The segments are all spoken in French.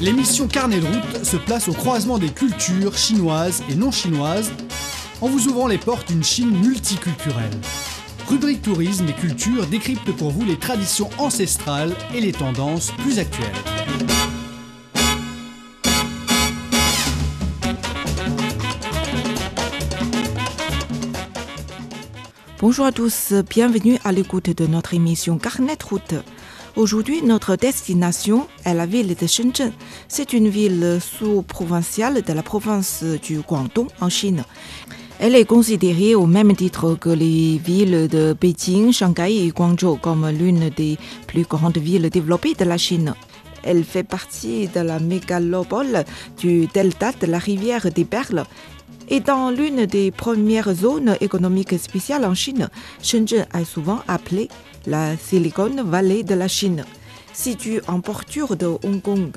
L'émission Carnet de route se place au croisement des cultures chinoises et non chinoises en vous ouvrant les portes d'une Chine multiculturelle. Rubrique tourisme et culture décrypte pour vous les traditions ancestrales et les tendances plus actuelles. Bonjour à tous, bienvenue à l'écoute de notre émission Carnet de route. Aujourd'hui, notre destination est la ville de Shenzhen. C'est une ville sous-provinciale de la province du Guangdong en Chine. Elle est considérée au même titre que les villes de Beijing, Shanghai et Guangzhou comme l'une des plus grandes villes développées de la Chine. Elle fait partie de la mégalopole du delta de la rivière des Perles et dans l'une des premières zones économiques spéciales en Chine, Shenzhen est souvent appelée la Silicon Valley de la Chine. Située en porture de Hong Kong,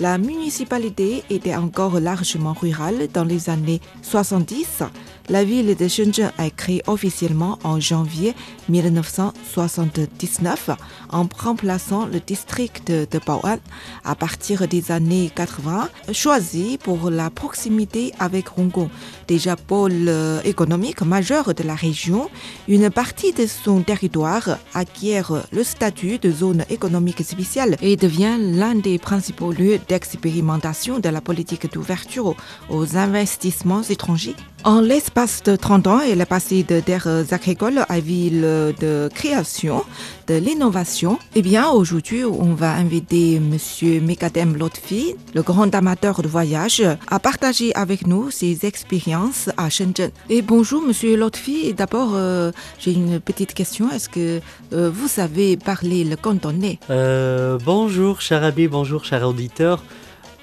la municipalité était encore largement rurale dans les années 70. La ville de Shenzhen est créée officiellement en janvier 1979 en remplaçant le district de Bao'an à partir des années 80, choisi pour la proximité avec Hong Kong, déjà pôle économique majeur de la région. Une partie de son territoire acquiert le statut de zone économique spéciale et devient l'un des principaux lieux d'expérimentation de la politique d'ouverture aux investissements étrangers. En l'espace de 30 ans, elle est passée de terres agricoles à ville de création, de l'innovation. Eh bien, aujourd'hui, on va inviter Monsieur Mekadem Lotfi, le grand amateur de voyage, à partager avec nous ses expériences à Shenzhen. Et bonjour, Monsieur Lotfi. D'abord, euh, j'ai une petite question. Est-ce que euh, vous savez parler le cantonais? Euh, bonjour, cher ami, bonjour, cher auditeur.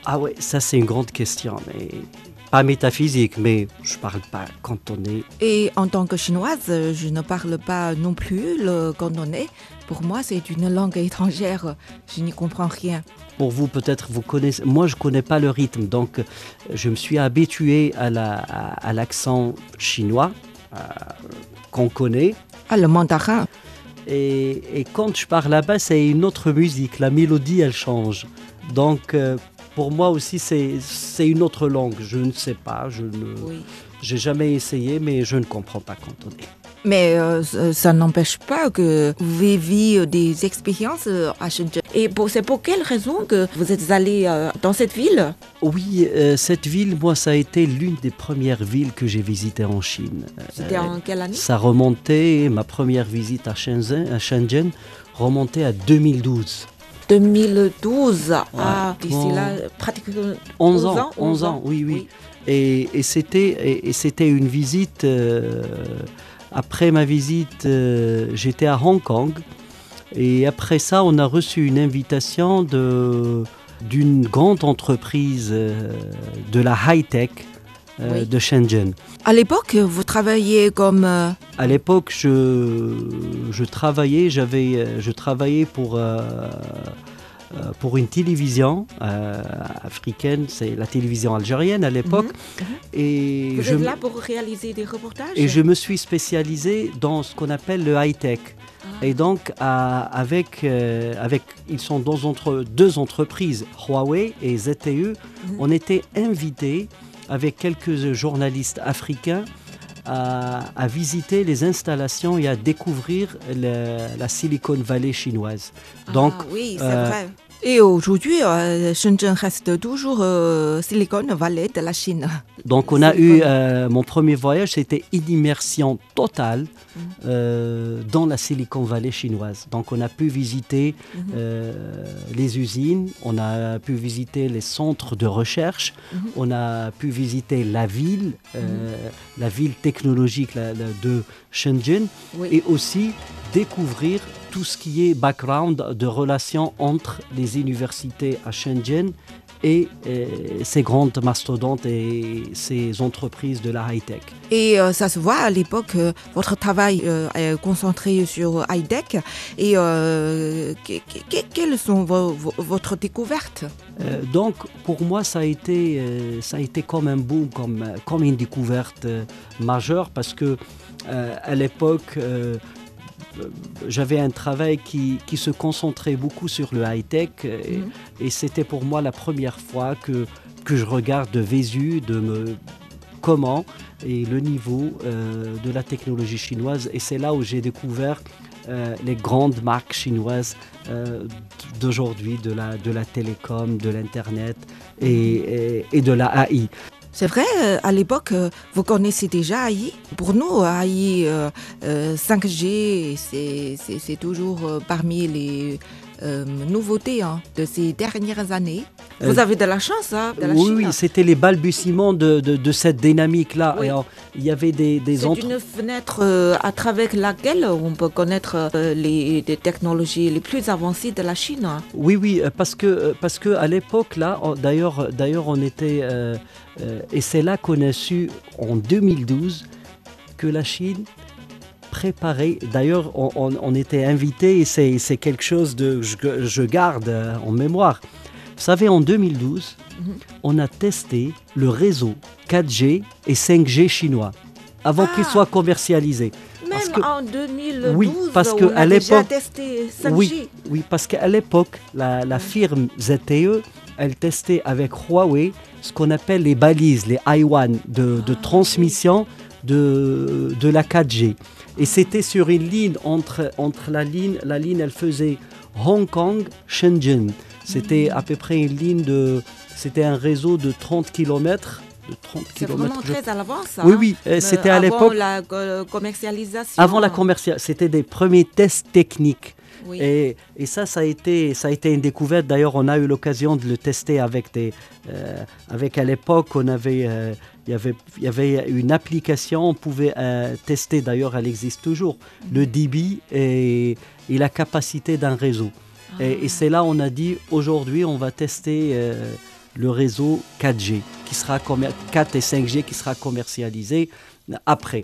Ah ouais, ça c'est une grande question, mais pas métaphysique, mais je parle pas cantonais. Et en tant que chinoise, je ne parle pas non plus le cantonais. Pour moi, c'est une langue étrangère. Je n'y comprends rien. Pour vous, peut-être, vous connaissez. Moi, je connais pas le rythme, donc je me suis habitué à la- à- à l'accent chinois euh, qu'on connaît. Ah, le mandarin. Et, et quand je pars là-bas, c'est une autre musique. La mélodie, elle change. Donc, euh, pour moi aussi, c'est une autre langue. Je ne sais pas. Je ne. Oui. J'ai jamais essayé, mais je ne comprends pas cantonais. Mais euh, ça ça n'empêche pas que vous viviez des expériences euh, à Shenzhen. Et pour- c'est pour quelle raison que vous êtes allé euh, dans cette ville? Oui, euh, cette ville, moi, ça a été l'une des premières villes que j'ai visitées en Chine. C'était Euh, en quelle année? Ça remontait, ma première visite à Shenzhen, à Shenzhen remontait à 2012. 2012. Ah, d'ici là, pratiquement 11 11 ans, ans, 11 ans, oui, oui. Et, et c'était et, et c'était une visite. euh, après ma visite, euh, j'étais à Hong Kong. Et après ça, on a reçu une invitation de d'une grande entreprise euh, de la high-tech euh, Oui. de Shenzhen. À l'époque, vous travailliez comme... euh, À l'époque, je, je travaillais, j'avais, euh, je travaillais pour, euh, pour une télévision africaine, c'est la télévision algérienne à l'époque. Et, vous je, êtes là pour réaliser des reportages? Et je me suis spécialisé dans ce qu'on appelle le high-tech. Ah. Et donc, à- avec, euh, avec, ils sont dans entre, deux entreprises, Huawei et ZTE. On était invités avec quelques journalistes africains à, à visiter les installations et à découvrir le- la Silicon Valley chinoise. Donc, Ah oui, c'est euh, vrai. Et aujourd'hui, euh, Shenzhen reste toujours euh, Silicon Valley de la Chine. donc on a eu euh, mon premier voyage, c'était une immersion totale Mhm. dans la Silicon Valley chinoise. Donc on a pu visiter Mhm. les usines, on a pu visiter les centres de recherche, Mhm. on a pu visiter la ville, la ville technologique de Shenzhen, Oui. et aussi découvrir tout ce qui est background de relations entre les universités à Shenzhen et euh, ces grandes mastodontes et ces entreprises de la high-tech. Et euh, ça se voit à l'époque, euh, votre travail est concentré sur high-tech. Et que- que- quelles sont vos, vos- votre découverte? Donc, pour moi, ça a été, ça a été comme un boom, comme, comme une découverte majeure, parce que à l'époque, j'avais un travail qui, qui, se concentrait beaucoup sur le high-tech et, mhm. et c'était pour moi la première fois que, que je regarde de Vésu, de me, comment et le niveau euh, de la technologie chinoise. Et c'est là où j'ai découvert euh, les grandes marques chinoises euh, d'aujourd'hui, de la, de la télécom, de l'Internet et, et, et, de la AI. C'est vrai, à l'époque, vous connaissez déjà AI. Pour nous, AI euh, 5G, c'est toujours parmi les euh, nouveautés hein, de ces dernières années. Vous euh, avez de la chance, hein, de la Oui, Chine. oui c'était les balbutiements de, de, de cette dynamique-là. Oui. Il y avait des, des C'est entre... une fenêtre euh, à travers laquelle on peut connaître euh, les, les, technologies les plus avancées de la Chine. Oui, oui, parce que, parce que à l'époque, là, d'ailleurs, d'ailleurs, on était. Et c'est là qu'on a su, en 2012, que la Chine préparé. D'ailleurs, on, on, on, était invité et c'est quelque chose de je, je, garde en mémoire. Vous savez, en 2012, mm -hmm. on a testé le réseau 4G et 5G chinois avant ah. qu'il soit commercialisé. Même parce que, en 2012, oui, parce que on a à déjà testé 5G. Oui, oui parce qu'à l'époque, la, la, firme ZTE, elle testait avec Huawei ce qu'on appelle les balises, les I1 de, de ah, transmission oui. De, de la 4G. Et c'était sur une ligne entre, entre la ligne, la ligne elle faisait Hong Kong, Shenzhen. C'était à peu près une ligne de, c'était un réseau de 30 km. C'est vraiment très je... à l'avance. Oui, oui, euh, c'était à l'époque. Avant la commercialisation. Avant la commercialisation, c'était des premiers tests techniques. Oui. Et, et, ça, ça a, été, ça a été une découverte. D'ailleurs, on a eu l'occasion de le tester avec des. Euh, avec à l'époque, on avait. Euh, il y, avait, il y avait une application, on pouvait euh, tester, d'ailleurs elle existe toujours, mmh. le débit et, et la capacité d'un réseau. Ah. Et, et c'est là on a dit, aujourd'hui on va tester euh, le réseau 4G, qui sera 4 et 5G qui sera commercialisé après.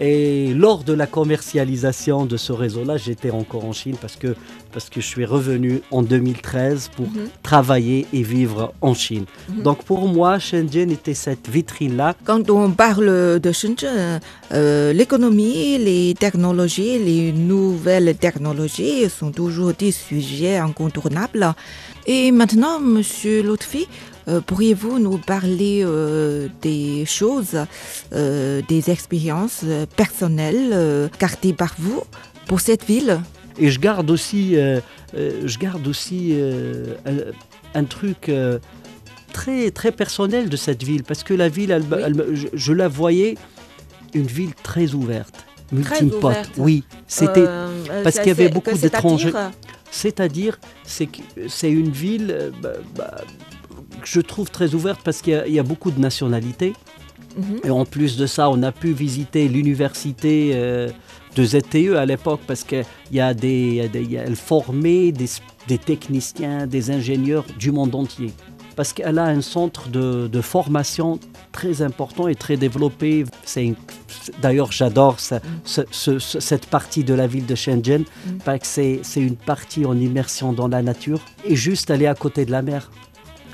Et lors de la commercialisation de ce réseau-là, j'étais encore en Chine parce que, parce que je suis revenu en 2013 pour -hmm. travailler et vivre en Chine. -hmm. Donc pour moi, Shenzhen était cette vitrine-là. Quand on parle de Shenzhen, euh, l'économie, les technologies, les nouvelles technologies sont toujours des sujets incontournables. Et maintenant, Monsieur Lotfi, euh, pourriez-vous nous parler euh, des choses, des expériences personnelles gardées par vous pour cette ville? Et je garde aussi, je garde aussi un, un, truc très, très personnel de cette ville, parce que la ville, elle, oui. elle, je, je, la voyais, une ville très ouverte. Multipote, oui, c'était parce qu'il y avait beaucoup d'étrangers. C'est-à-dire, c'est que c'est une ville bah, bah, que je trouve très ouverte parce qu'il y, y, a beaucoup de nationalités. Mm -hmm. Et en plus de ça, on a pu visiter l'université euh, de ZTE à l'époque parce qu'il y a des, y a des y a, elle formait des, des, techniciens, des ingénieurs du monde entier. Parce qu'elle a un centre de, de, formation très important et très développé. D'ailleurs, j'adore mm. ce, ce, cette partie de la ville de Shenzhen mm. parce que c'est une partie en immersion dans la nature et juste aller à côté de la mer.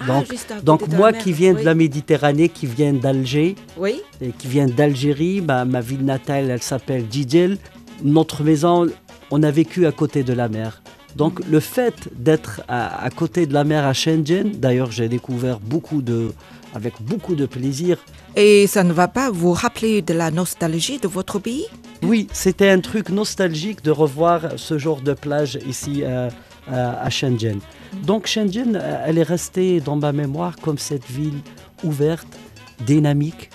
Donc, ah, donc moi mer, qui viens oui. de la Méditerranée, qui viens d'Alger, oui. et qui vient d'Algérie, ma, ma, ville natale, elle s'appelle Djidjel. Notre maison, on a vécu à côté de la mer. Donc mmh. le fait d'être à, à, côté de la mer à Shenzhen, d'ailleurs j'ai découvert beaucoup de, avec beaucoup de plaisir. Et ça ne va pas vous rappeler de la nostalgie de votre pays? Oui, c'était un truc nostalgique de revoir ce genre de plage ici euh, à Shenzhen. Donc Shenzhen, elle est restée dans ma mémoire comme cette ville ouverte, dynamique,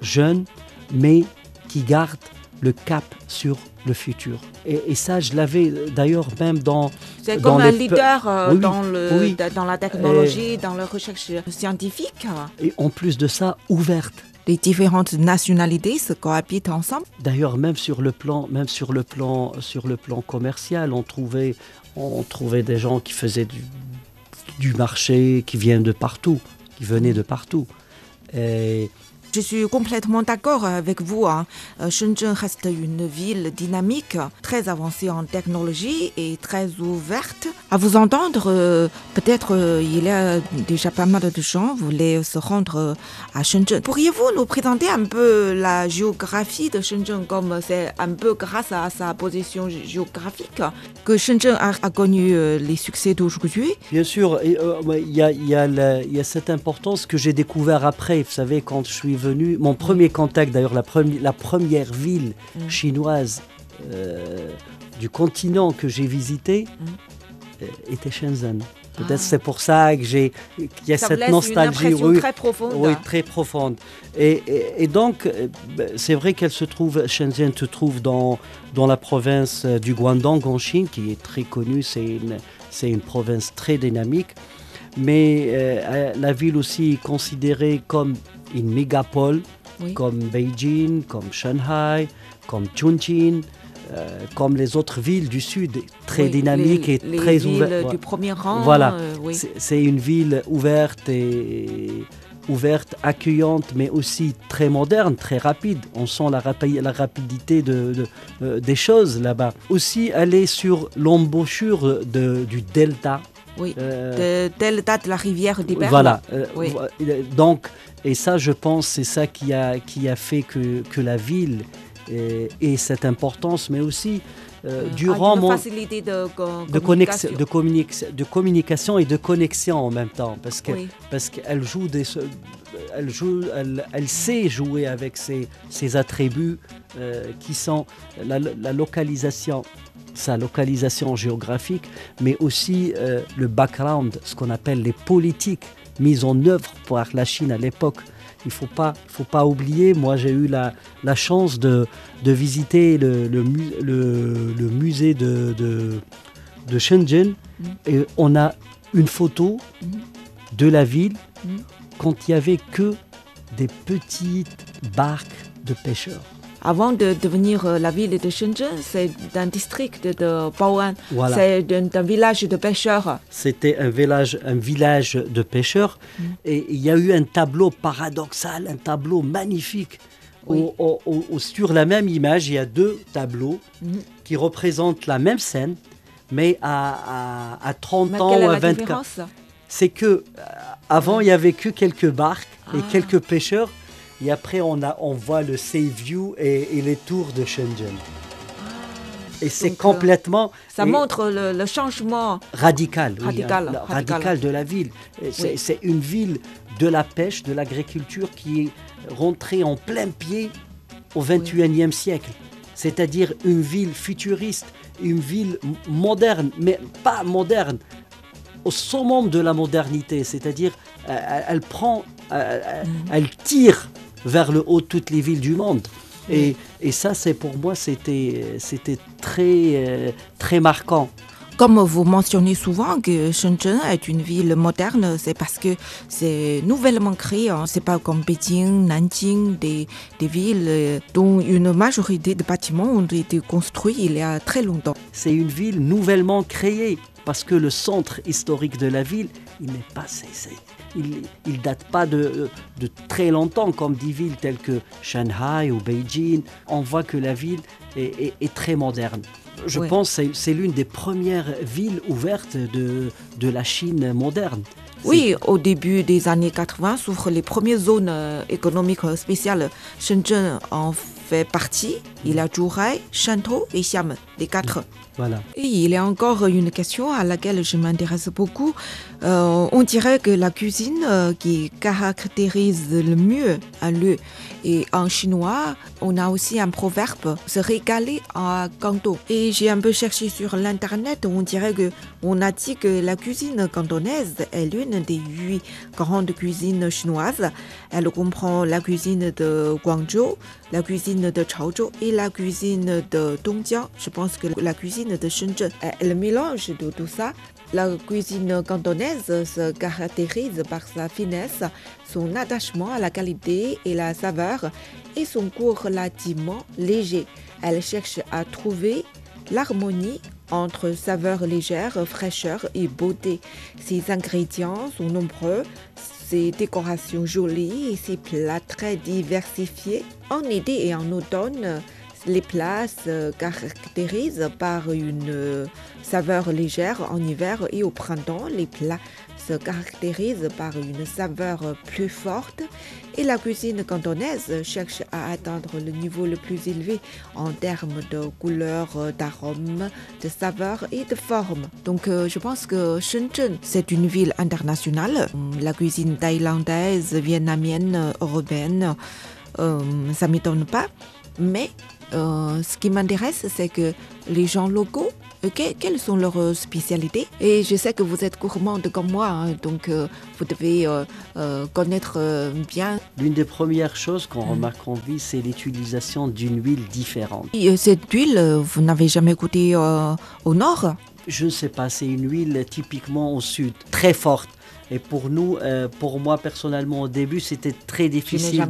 jeune, mais qui garde le cap sur le futur. Et, et ça, je l'avais d'ailleurs même dans... C'est comme un leader euh, oui, dans, le, oui. dans la technologie, et... dans la recherche scientifique. Et en plus de ça, ouverte les différentes nationalités se cohabitent ensemble. D'ailleurs, même sur le plan, même sur le plan, sur le plan commercial, on trouvait, on trouvait des gens qui faisaient du, marché, qui viennent de partout, qui venaient de partout. Je suis complètement d'accord avec vous. Hein. Euh, Shenzhen reste une ville dynamique, très avancée en technologie et très ouverte. À vous entendre, euh, peut-être euh, il y a déjà pas mal de gens voulaient se rendre à Shenzhen. Pourriez-vous nous présenter un peu la géographie de Shenzhen comme c'est un peu grâce à sa position géographique que Shenzhen a, connu les succès d'aujourd'hui? Bien sûr, il y, a, y a cette importance que j'ai découvert après. Vous savez, quand je suis venu, mon premier contact, d'ailleurs, la, la, première ville mm. chinoise euh, du continent que j'ai visité mm. euh, était Shenzhen. Peut-être ah. c'est pour ça que j'ai qu'il y a cette nostalgie une très profonde. Oui, très profonde. Et, et, donc euh, ben, c'est vrai qu'elle se trouve Shenzhen se trouve dans dans la province du Guangdong en Chine qui est très connue, c'est une c'est une province très dynamique mais la ville aussi est considérée comme une mégapole comme Beijing, comme Shanghai, comme Chongqing, euh, comme les autres villes du sud, très dynamiques et très ouvertes. du premier rang. Voilà, euh, c'est une ville ouverte et ouverte, accueillante, mais aussi très moderne, très rapide. On sent la, la rapidité de, euh, des choses là-bas. Aussi, aller sur l'embouchure du delta. Oui, euh, delta de la rivière des Voilà. Donc, et ça, je pense, c'est ça qui a, qui a fait que, que la ville ait, cette importance, mais aussi euh, durant mon facilité de, de, communication. De, de, communication et de connexion en même temps, parce que parce qu'elle joue des, elle joue, elle, elle, sait jouer avec ses, ses attributs euh, qui sont la, la, localisation, sa localisation géographique, mais aussi euh, le background, ce qu'on appelle les politiques mise en œuvre par la Chine à l'époque. Il ne faut pas, faut pas oublier, moi j'ai eu la, la, chance de, de visiter le, le, le, musée de, de, de Shenzhen mm. et on a une photo mm. de la ville mm. quand il n'y avait que des petites barques de pêcheurs. Avant de devenir euh, la ville de Shenzhen, c'est un district de Bao'an. C'est un, village de pêcheurs. C'était un village, un village de pêcheurs. Mm. Et il y a eu un tableau paradoxal, un tableau magnifique. sur la même image, il y a deux tableaux mm. qui représentent la même scène, mais à, à, 30 ans ou à 24 C'est que euh, avant, il y avait que quelques barques et ah. quelques pêcheurs. Et après, on, a, on voit le Sea View et, les tours de Shenzhen. Et c'est euh, complètement. ça montre le, changement radical, radical, radical, de la ville. C'est une ville de la pêche, de l'agriculture qui est rentrée en plein pied au 21e siècle. C'est-à-dire une ville futuriste, une ville moderne, mais pas moderne, au summum de la modernité. C'est-à-dire, euh, elle, prend, euh, elle tire vers le haut toutes les villes du monde. Et, et ça, c'est pour moi, c'était, très, euh, très marquant. Comme vous mentionnez souvent que Shenzhen est une ville moderne, c'est parce que c'est nouvellement créé. Hein. C'est pas comme Beijing, Nanjing, des, des villes euh, dont une majorité de bâtiments ont été construits il y a très longtemps. C'est une ville nouvellement créée parce que le centre historique de la ville, il n'est pas cessé il ne date pas de, de, très longtemps, comme des villes telles que Shanghai ou Beijing. On voit que la ville est, est, très moderne. Je pense que c'est l'une des premières villes ouvertes de, de la Chine moderne. Oui, au début des années 80 s'ouvrent les premières zones euh, économiques spéciales. Shenzhen en fait partie. Il y a Zhuhai, Shantou et Xiamen, les quatre. Voilà. Et il y a encore une question à laquelle je m'intéresse beaucoup. Euh, on dirait que la cuisine euh, qui caractérise le mieux un lieu. Et en chinois, on a aussi un proverbe, se régaler en canton. Et j'ai un peu cherché sur l'internet, on dirait que on a dit que la cuisine cantonaise est l'une des huit grandes cuisines chinoises. Elle comprend la cuisine de Guangzhou, la cuisine de Chaozhou et la cuisine de Dongjiang. Je pense que la cuisine de Shenzhen est le mélange de tout ça. La cuisine cantonaise se caractérise par sa finesse, son attachement à la qualité et la saveur et son goût relativement léger. Elle cherche à trouver l'harmonie entre saveur légère, fraîcheur et beauté. Ses ingrédients sont nombreux, ces décorations jolies et ces plats très diversifiés. En été et en automne, les plats se caractérisent par une euh, saveur légère en hiver et au printemps, les plats se caractérisent par une saveur plus forte et la cuisine cantonaise cherche à atteindre le niveau le plus élevé en termes de couleur, d'arôme, de saveur et de forme. Donc euh, je pense que Shenzhen, c'est une ville internationale. La cuisine thaïlandaise, vietnamienne, européenne, euh, ça m'étonne pas. Mais euh, ce qui m'intéresse, c'est que les gens locaux, que- quelles sont leurs euh, spécialités? Et je sais que vous êtes gourmande comme moi, hein, donc euh, vous devez euh, connaître bien. L'une des premières choses qu'on remarque en vie, c'est l'utilisation d'une huile différente. Et, cette huile, vous n'avez jamais goûté au nord? Je ne sais pas, c'est une huile typiquement au sud, très forte. Et pour nous, euh, pour moi personnellement, au début, c'était très difficile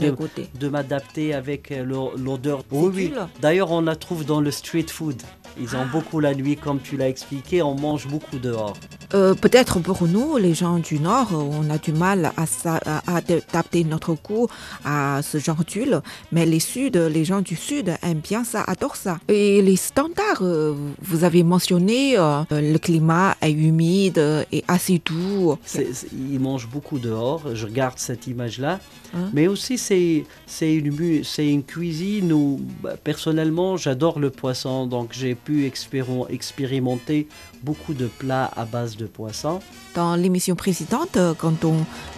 de, m'adapter avec euh, l'o- l'odeur. Oui, oui. D'ailleurs, on la trouve dans le street food. Ils ont beaucoup la nuit, comme tu l'as expliqué, on mange beaucoup dehors. Euh, Peut-être pour nous, les gens du Nord, on a du mal à, adapter notre goût à ce genre d'huile, mais les Sud, les gens du Sud aiment bien ça, adorent ça. Et les standards, vous avez mentionné, le climat est humide et assez doux. Ils mangent beaucoup dehors. Je regarde cette image-là. Hein? Mais aussi, c'est une, cuisine où, bah, personnellement, j'adore le poisson. Donc, j'ai pu expérimenter beaucoup de plats à base de poisson. Dans l'émission précédente, euh, quand on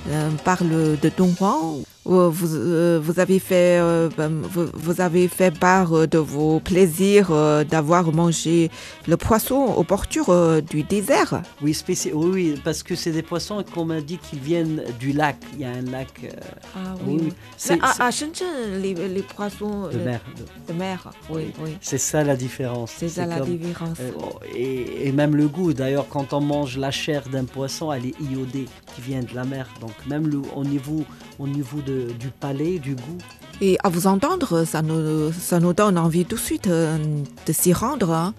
euh, parle de Don Juan, vous, euh, vous avez fait, euh, ben, vous, vous avez fait part euh, de vos plaisirs euh, d'avoir mangé le poisson aux portures euh, du désert. Oui, spéci- oui, oui, parce que c'est des poissons qu'on m'a dit qu'ils viennent du lac. Il y a un lac euh, Ah oui, oui. C'est à, à Shenzhen, les, les poissons de euh, mer. de mer, oui, oui. C'est ça la différence. C'est ça la comme- différence. Euh, et, et même le goût, d'ailleurs, quand on mange la chair d'un poisson, elle est iodée, qui vient de la mer. Donc même le, au niveau, au niveau de, du palais, du goût, Et à vous entendre, ça nous, ça nous donne envie tout de suite euh, de s'y rendre. hein.